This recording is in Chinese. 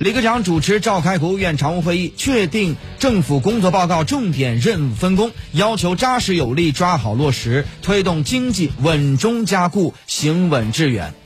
李克强主持召开国务院常务会议确定政府工作报告重点任务分工要求扎实有力抓好落实推动经济稳中加固行稳致远。